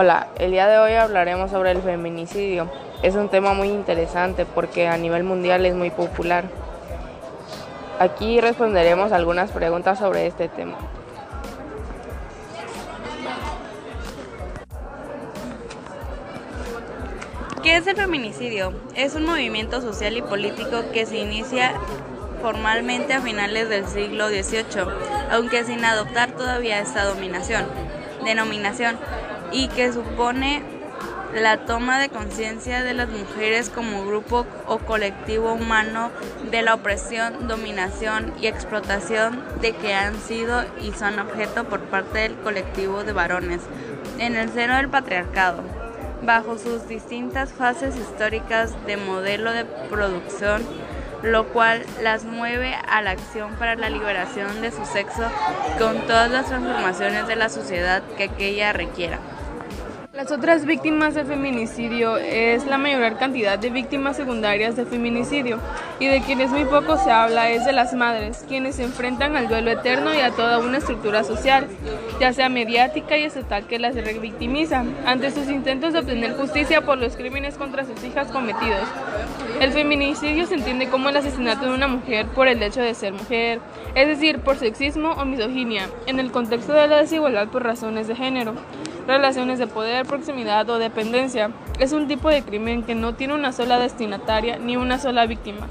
Hola, el día de hoy hablaremos sobre el feminicidio. Es un tema muy interesante porque a nivel mundial es muy popular. Aquí responderemos algunas preguntas sobre este tema. ¿Qué es el feminicidio? Es un movimiento social y político que se inicia formalmente a finales del siglo XVIII, aunque sin adoptar todavía esta dominación, denominación, y que supone la toma de conciencia de las mujeres como grupo o colectivo humano de la opresión, dominación y explotación de que han sido y son objeto por parte del colectivo de varones en el seno del patriarcado, bajo sus distintas fases históricas de modelo de producción, lo cual las mueve a la acción para la liberación de su sexo con todas las transformaciones de la sociedad que aquella requiera. Las otras víctimas del feminicidio es la mayor cantidad de víctimas secundarias de feminicidio y de quienes muy poco se habla es de las madres, quienes se enfrentan al duelo eterno y a toda una estructura social, ya sea mediática y estatal que las revictimiza ante sus intentos de obtener justicia por los crímenes contra sus hijas cometidos. El feminicidio se entiende como el asesinato de una mujer por el hecho de ser mujer, es decir, por sexismo o misoginia, en el contexto de la desigualdad por razones de género relaciones de poder, proximidad o dependencia. Es un tipo de crimen que no tiene una sola destinataria ni una sola víctima.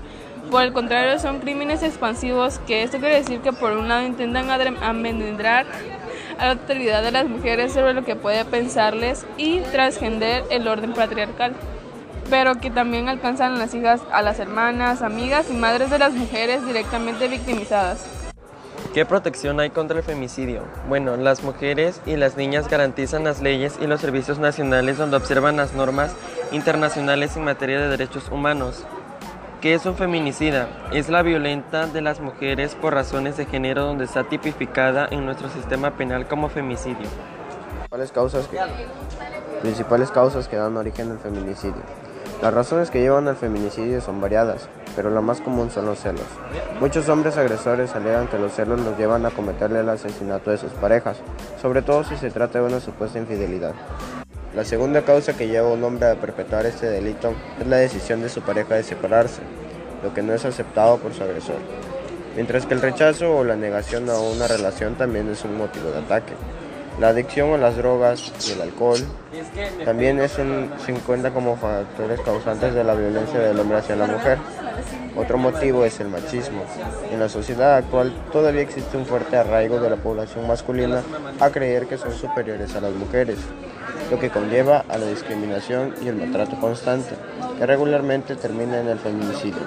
Por el contrario, son crímenes expansivos que esto quiere decir que por un lado intentan amedrentar a la autoridad de las mujeres sobre lo que puede pensarles y transgender el orden patriarcal, pero que también alcanzan a las hijas, a las hermanas, amigas y madres de las mujeres directamente victimizadas. ¿Qué protección hay contra el femicidio? Bueno, las mujeres y las niñas garantizan las leyes y los servicios nacionales donde observan las normas internacionales en materia de derechos humanos. ¿Qué es un feminicida? Es la violenta de las mujeres por razones de género donde está tipificada en nuestro sistema penal como femicidio. ¿Cuáles causas principales causas que dan origen al feminicidio? Las razones que llevan al feminicidio son variadas, pero la más común son los celos. Muchos hombres agresores alegan que los celos los llevan a cometerle el asesinato de sus parejas, sobre todo si se trata de una supuesta infidelidad. La segunda causa que lleva a un hombre a perpetrar este delito es la decisión de su pareja de separarse, lo que no es aceptado por su agresor. Mientras que el rechazo o la negación a una relación también es un motivo de ataque. La adicción a las drogas y el alcohol también es un, se encuentra como factores causantes de la violencia del hombre hacia la mujer. Otro motivo es el machismo. En la sociedad actual todavía existe un fuerte arraigo de la población masculina a creer que son superiores a las mujeres, lo que conlleva a la discriminación y el maltrato constante, que regularmente termina en el feminicidio.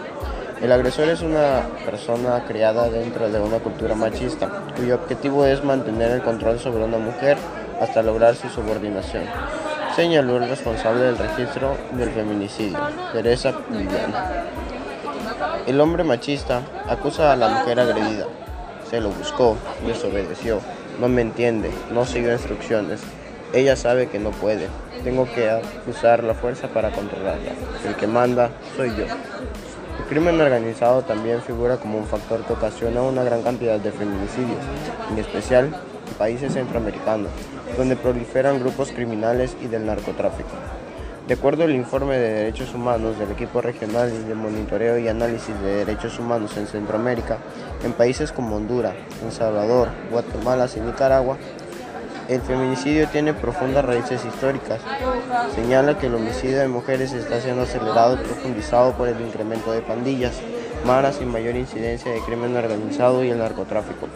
El agresor es una persona criada dentro de una cultura machista, cuyo objetivo es mantener el control sobre una mujer hasta lograr su subordinación. Señaló el responsable del registro del feminicidio, Teresa Viviana. El hombre machista acusa a la mujer agredida. Se lo buscó, desobedeció, no me entiende, no siguió instrucciones. Ella sabe que no puede. Tengo que usar la fuerza para controlarla. El que manda soy yo. El crimen organizado también figura como un factor que ocasiona una gran cantidad de feminicidios, en especial en países centroamericanos, donde proliferan grupos criminales y del narcotráfico. De acuerdo al informe de derechos humanos del equipo regional de monitoreo y análisis de derechos humanos en Centroamérica, en países como Honduras, El Salvador, Guatemala y Nicaragua, el feminicidio tiene profundas raíces históricas. Señala que el homicidio de mujeres está siendo acelerado y profundizado por el incremento de pandillas, maras y mayor incidencia de crimen organizado y el narcotráfico.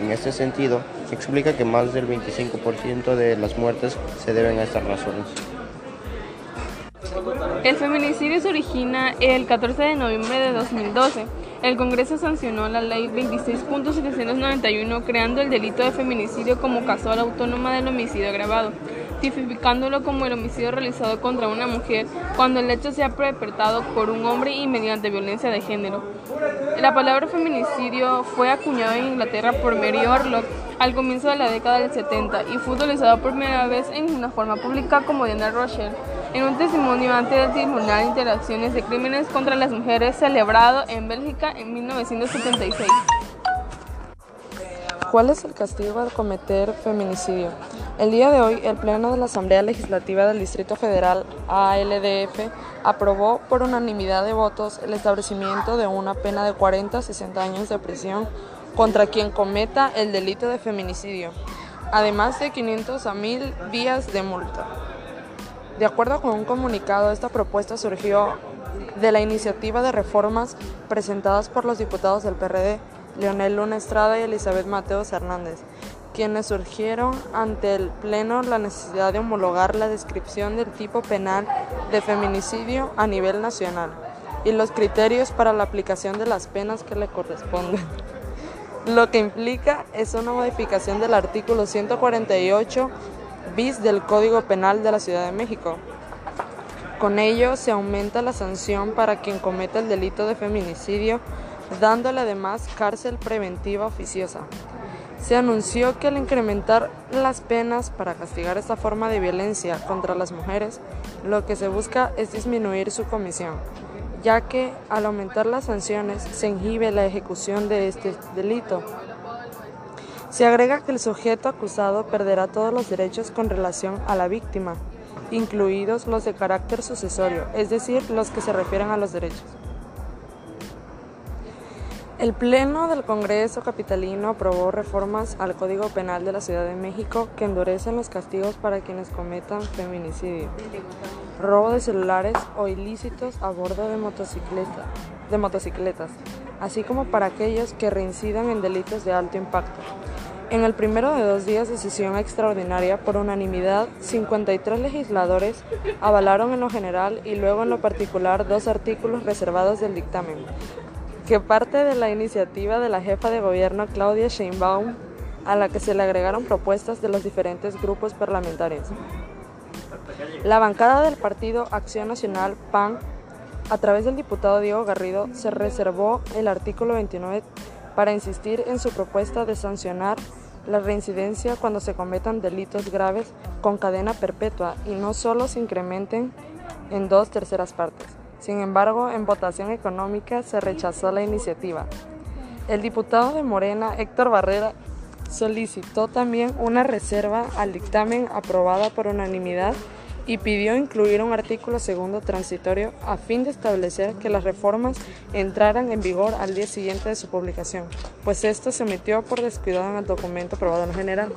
En este sentido, explica que más del 25% de las muertes se deben a estas razones. El feminicidio se origina el 14 de noviembre de 2012. El Congreso sancionó la Ley 26.791 creando el delito de feminicidio como casual autónoma del homicidio agravado, tipificándolo como el homicidio realizado contra una mujer cuando el hecho sea perpetrado por un hombre y mediante violencia de género. La palabra feminicidio fue acuñada en Inglaterra por Mary Orlock al comienzo de la década del 70 y fue utilizada por primera vez en una forma pública como Diana Rochelle en un testimonio ante el Tribunal de Interacciones de Crímenes contra las Mujeres celebrado en Bélgica en 1976. ¿Cuál es el castigo al cometer feminicidio? El día de hoy, el Pleno de la Asamblea Legislativa del Distrito Federal, ALDF, aprobó por unanimidad de votos el establecimiento de una pena de 40 a 60 años de prisión contra quien cometa el delito de feminicidio, además de 500 a 1000 días de multa. De acuerdo con un comunicado, esta propuesta surgió de la iniciativa de reformas presentadas por los diputados del PRD, Leonel Luna Estrada y Elizabeth Mateos Hernández, quienes surgieron ante el Pleno la necesidad de homologar la descripción del tipo penal de feminicidio a nivel nacional y los criterios para la aplicación de las penas que le corresponden. Lo que implica es una modificación del artículo 148 bis del Código Penal de la Ciudad de México. Con ello se aumenta la sanción para quien cometa el delito de feminicidio, dándole además cárcel preventiva oficiosa. Se anunció que al incrementar las penas para castigar esta forma de violencia contra las mujeres, lo que se busca es disminuir su comisión, ya que al aumentar las sanciones se inhibe la ejecución de este delito. Se agrega que el sujeto acusado perderá todos los derechos con relación a la víctima, incluidos los de carácter sucesorio, es decir, los que se refieren a los derechos. El Pleno del Congreso Capitalino aprobó reformas al Código Penal de la Ciudad de México que endurecen los castigos para quienes cometan feminicidio, robo de celulares o ilícitos a bordo de, motocicleta, de motocicletas, así como para aquellos que reincidan en delitos de alto impacto. En el primero de dos días de sesión extraordinaria, por unanimidad, 53 legisladores avalaron en lo general y luego en lo particular dos artículos reservados del dictamen, que parte de la iniciativa de la jefa de gobierno Claudia Sheinbaum, a la que se le agregaron propuestas de los diferentes grupos parlamentarios. La bancada del partido Acción Nacional PAN, a través del diputado Diego Garrido, se reservó el artículo 29 para insistir en su propuesta de sancionar la reincidencia cuando se cometan delitos graves con cadena perpetua y no solo se incrementen en dos terceras partes. Sin embargo, en votación económica se rechazó la iniciativa. El diputado de Morena, Héctor Barrera, solicitó también una reserva al dictamen aprobada por unanimidad y pidió incluir un artículo segundo transitorio a fin de establecer que las reformas entraran en vigor al día siguiente de su publicación, pues esto se omitió por descuidado en el documento aprobado en general.